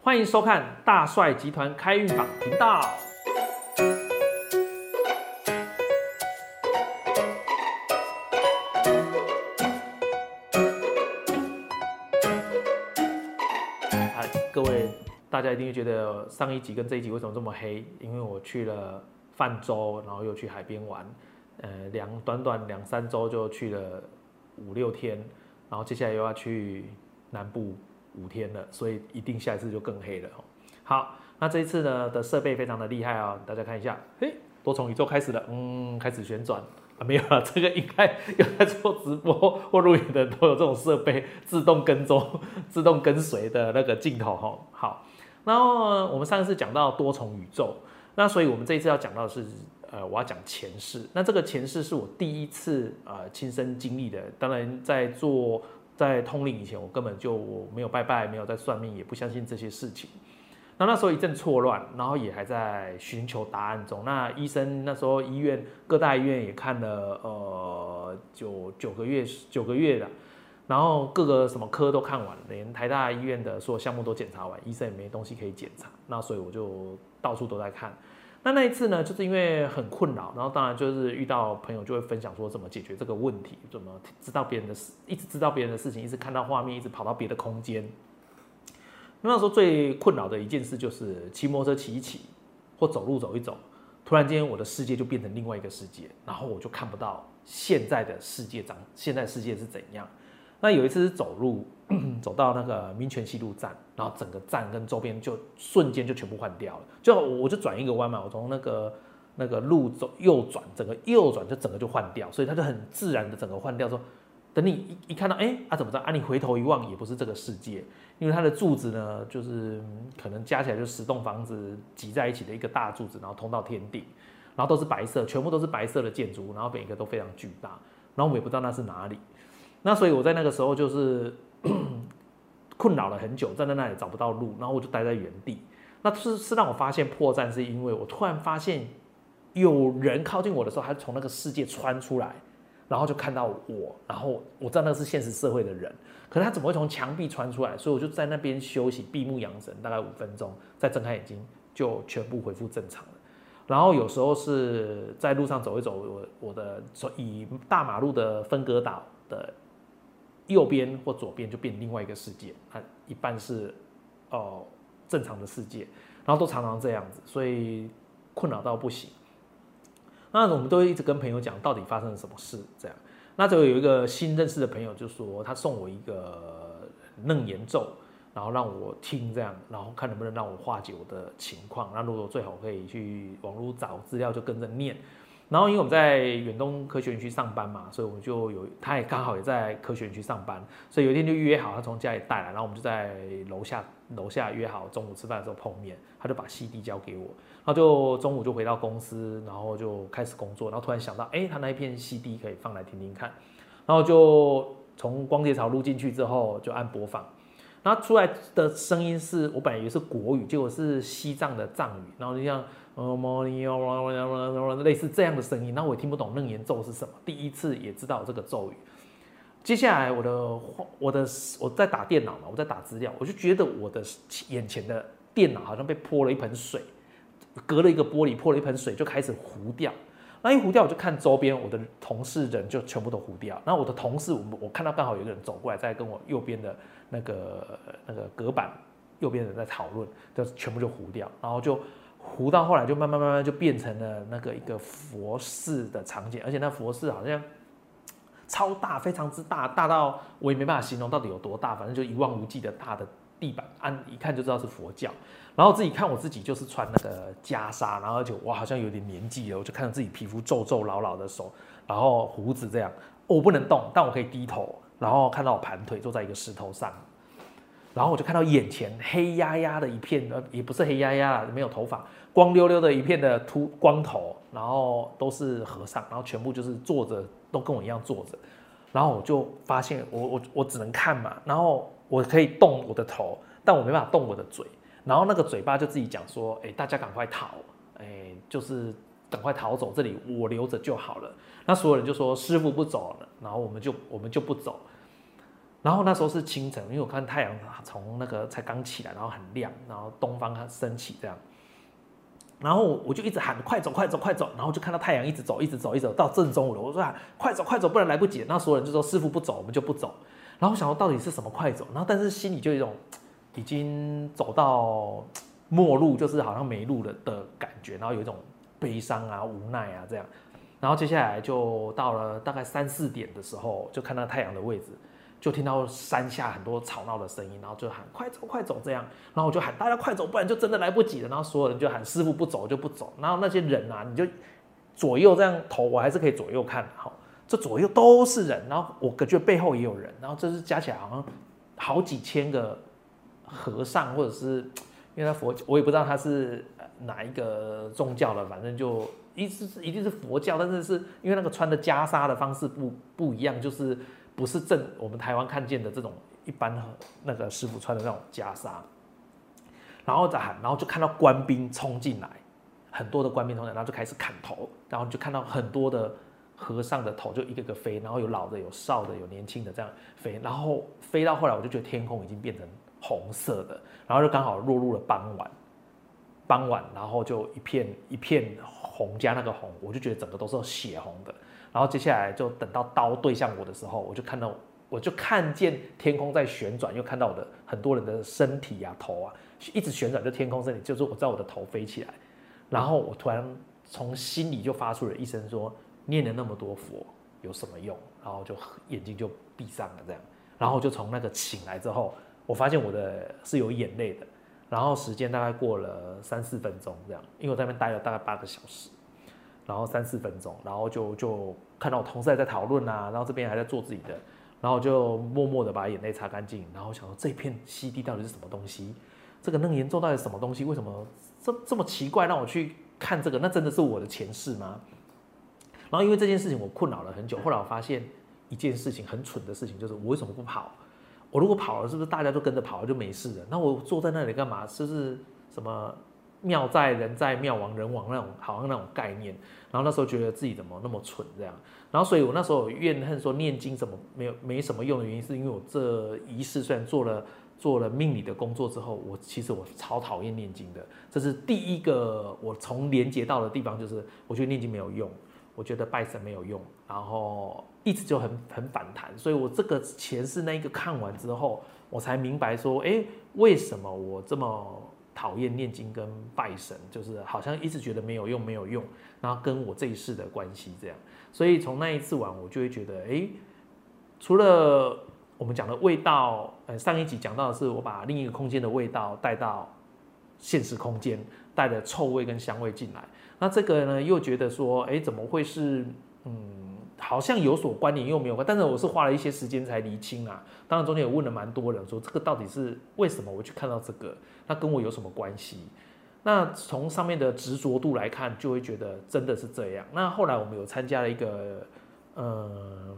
欢迎收看大帅集团开运榜频道。各位，大家一定会觉得上一集跟这一集为什么这么黑？因为我去了泛舟，然后又去海边玩，呃，两短短两三周就去了五六天，然后接下来又要去南部五天了，所以一定下一次就更黑了哦。好，那这一次呢的设备非常的厉害哦，大家看一下，嘿，多重宇宙开始了，嗯，开始旋转啊，没有了，这个应该有在做直播或录影的都有这种设备，自动跟踪、自动跟随的那个镜头哈。好，然后我们上一次讲到多重宇宙，那所以我们这一次要讲到的是，呃，我要讲前世。那这个前世是我第一次呃亲身经历的，当然在做在通灵以前，我根本就没有拜拜，没有在算命，也不相信这些事情。那那时候一阵错乱，然后也还在寻求答案中。那医生那时候医院各大医院也看了呃九九个月九个月的，然后各个什么科都看完，连台大医院的所有项目都检查完，医生也没东西可以检查。那所以我就到处都在看。那那一次呢，就是因为很困扰，然后当然就是遇到朋友就会分享说怎么解决这个问题，怎么知道别人的事，一直知道别人的事情，一直看到画面，一直跑到别的空间。那时候最困扰的一件事就是骑摩托车骑一骑，或走路走一走，突然间我的世界就变成另外一个世界，然后我就看不到现在的世界长，现在世界是怎样。那有一次是走路 走到那个民权西路站，然后整个站跟周边就瞬间就全部换掉了，就我就转一个弯嘛，我从那个那个路走右转，整个右转就整个就换掉，所以它就很自然的整个换掉。说等你一一看到，哎啊怎么着啊？你回头一望，也不是这个世界。因为它的柱子呢，就是可能加起来就十栋房子挤在一起的一个大柱子，然后通到天顶，然后都是白色，全部都是白色的建筑物，然后每一个都非常巨大，然后我们也不知道那是哪里，那所以我在那个时候就是 困扰了很久，站在那里找不到路，然后我就待在原地。那是是让我发现破绽，是因为我突然发现有人靠近我的时候，他从那个世界穿出来。然后就看到我，然后我知道那是现实社会的人，可是他怎么会从墙壁穿出来？所以我就在那边休息，闭目养神，大概五分钟，再睁开眼睛就全部恢复正常了。然后有时候是在路上走一走，我我的以大马路的分隔岛的右边或左边就变另外一个世界，它一半是哦正常的世界，然后都常常这样子，所以困扰到不行。那我们都会一直跟朋友讲，到底发生了什么事？这样，那就有一个新认识的朋友就说，他送我一个楞严咒，然后让我听，这样，然后看能不能让我化解我的情况。那如果最好可以去网络找资料，就跟着念。然后因为我们在远东科学园区上班嘛，所以我们就有，他也刚好也在科学园区上班，所以有一天就预约好，他从家里带来，然后我们就在楼下楼下约好中午吃饭的时候碰面，他就把 CD 交给我。然后就中午就回到公司，然后就开始工作。然后突然想到，哎，他那一片 CD 可以放来听听看。然后就从光碟槽录进去之后，就按播放。然后出来的声音是我本来以为是国语，结果是西藏的藏语。然后就像类似这样的声音，然后我也听不懂楞严咒是什么。第一次也知道这个咒语。接下来我的我的我在打电脑嘛，我在打资料，我就觉得我的眼前的电脑好像被泼了一盆水。隔了一个玻璃，泼了一盆水，就开始糊掉。那一糊掉，我就看周边，我的同事人就全部都糊掉。然后我的同事，我我看到刚好有一个人走过来，在跟我右边的那个那个隔板右边人在讨论，就全部就糊掉。然后就糊到后来，就慢慢慢慢就变成了那个一个佛寺的场景，而且那佛寺好像超大，非常之大，大到我也没办法形容到底有多大，反正就一望无际的大的地板，按一看就知道是佛教。然后自己看我自己就是穿那个袈裟，然后就哇好像有点年纪了，我就看到自己皮肤皱皱老老的手，然后胡子这样，我不能动，但我可以低头，然后看到我盘腿坐在一个石头上，然后我就看到眼前黑压压的一片，呃也不是黑压压没有头发，光溜溜的一片的秃光头，然后都是和尚，然后全部就是坐着，都跟我一样坐着，然后我就发现我我我只能看嘛，然后我可以动我的头，但我没办法动我的嘴。然后那个嘴巴就自己讲说：“哎，大家赶快逃，哎，就是赶快逃走，这里我留着就好了。”那所有人就说：“师傅不走了。”然后我们就我们就不走。然后那时候是清晨，因为我看太阳从那个才刚起来，然后很亮，然后东方升起这样。然后我就一直喊快走快走快走，然后就看到太阳一直走一直走一直走到正中午了。我说快走快走，不然来不及。那所有人就说师傅不走，我们就不走。然后想说到底是什么快走？然后但是心里就有一种 已经走到末路，就是好像没路了的感觉，然后有一种悲伤啊无奈啊这样。然后接下来就到了大概三四点的时候，就看到太阳的位置。就听到山下很多吵闹的声音，然后就喊快走快走这样，然后我就喊大家快走，不然就真的来不及了。然后所有人就喊师傅不走就不走。然后那些人啊，你就左右这样头，我还是可以左右看，好，这左右都是人。然后我感觉背后也有人，然后这是加起来好像好几千个和尚，或者是因为他佛，我也不知道他是哪一个宗教的，反正就一是一定是佛教，但是是因为那个穿的袈裟的方式不不一样，就是。不是正我们台湾看见的这种一般那个师傅穿的那种袈裟，然后再喊，然后就看到官兵冲进来，很多的官兵冲进来，然后就开始砍头，然后就看到很多的和尚的头就一个个飞，然后有老的有少的有年轻的这样飞，然后飞到后来我就觉得天空已经变成红色的，然后就刚好落入了傍晚，傍晚然后就一片一片红加那个红，我就觉得整个都是血红的。然后接下来就等到刀对向我的时候，我就看到，我就看见天空在旋转，又看到我的很多人的身体啊、头啊，一直旋转，就天空这里，就是我在我的头飞起来。然后我突然从心里就发出了一声说：“念了那么多佛有什么用？”然后就眼睛就闭上了，这样。然后就从那个醒来之后，我发现我的是有眼泪的。然后时间大概过了三四分钟这样，因为我在那边待了大概八个小时。然后三四分钟，然后就就看到我同事还在讨论啊，然后这边还在做自己的，然后就默默的把眼泪擦干净，然后想说这片溪地到底是什么东西？这个那么严重到底是什么东西？为什么这这么奇怪？让我去看这个，那真的是我的前世吗？然后因为这件事情我困扰了很久，后来我发现一件事情很蠢的事情，就是我为什么不跑？我如果跑了，是不是大家都跟着跑了就没事了？那我坐在那里干嘛？是不是什么？庙在人在，庙亡人亡那种，好像那种概念。然后那时候觉得自己怎么那么蠢这样。然后所以我那时候怨恨说念经怎么没有没什么用的原因，是因为我这一世虽然做了做了命理的工作之后，我其实我超讨厌念经的。这是第一个我从连接到的地方，就是我觉得念经没有用，我觉得拜神没有用，然后一直就很很反弹。所以我这个前世那一个看完之后，我才明白说，哎，为什么我这么。讨厌念经跟拜神，就是好像一直觉得没有用，没有用，然后跟我这一世的关系这样，所以从那一次完，我就会觉得，哎，除了我们讲的味道，呃，上一集讲到的是我把另一个空间的味道带到现实空间，带着臭味跟香味进来，那这个呢，又觉得说，哎，怎么会是，嗯。好像有所关联又没有关，但是我是花了一些时间才厘清啊。当然中间也问了蛮多人，说这个到底是为什么我去看到这个，那跟我有什么关系？那从上面的执着度来看，就会觉得真的是这样。那后来我们有参加了一个呃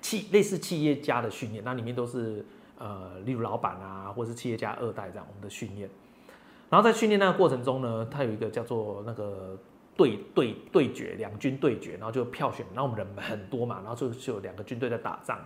企类似企业家的训练，那里面都是呃例如老板啊，或者是企业家二代这样我们的训练。然后在训练那个过程中呢，他有一个叫做那个。对对对决，两军对决，然后就票选，然后我们人很多嘛，然后就就有两个军队在打仗。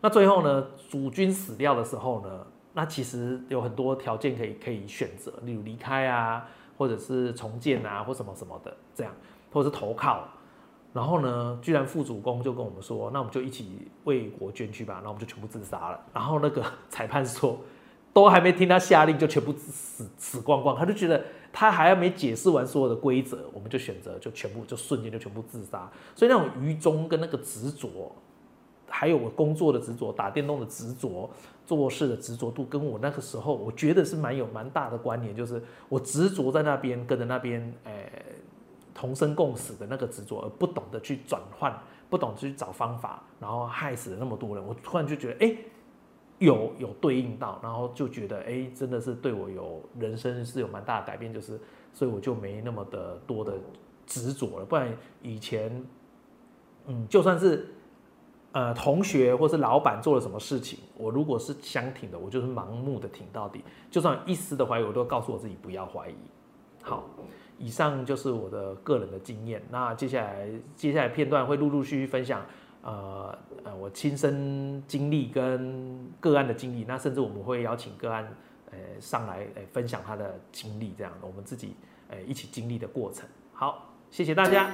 那最后呢，主军死掉的时候呢，那其实有很多条件可以可以选择，例如离开啊，或者是重建啊，或什么什么的这样，或者是投靠。然后呢，居然副主公就跟我们说，那我们就一起为国捐躯吧，那我们就全部自杀了。然后那个裁判说，都还没听他下令就全部死死光光，他就觉得。他还要没解释完所有的规则，我们就选择就全部就瞬间就全部自杀。所以那种愚忠跟那个执着，还有我工作的执着、打电动的执着、做事的执着度，跟我那个时候我觉得是蛮有蛮大的关联。就是我执着在那边，跟着那边，诶，同生共死的那个执着，而不懂得去转换，不懂去找方法，然后害死了那么多人。我突然就觉得，哎。有有对应到，然后就觉得哎，真的是对我有人生是有蛮大的改变，就是所以我就没那么的多的执着了。不然以前，嗯，就算是呃同学或是老板做了什么事情，我如果是想挺的，我就是盲目的挺到底，就算一丝的怀疑，我都告诉我自己不要怀疑。好，以上就是我的个人的经验。那接下来接下来片段会陆陆续续分享。呃呃我亲身经历跟个案的经历，那甚至我们会邀请个案呃上来呃分享他的经历，这样我们自己呃一起经历的过程。好，谢谢大家。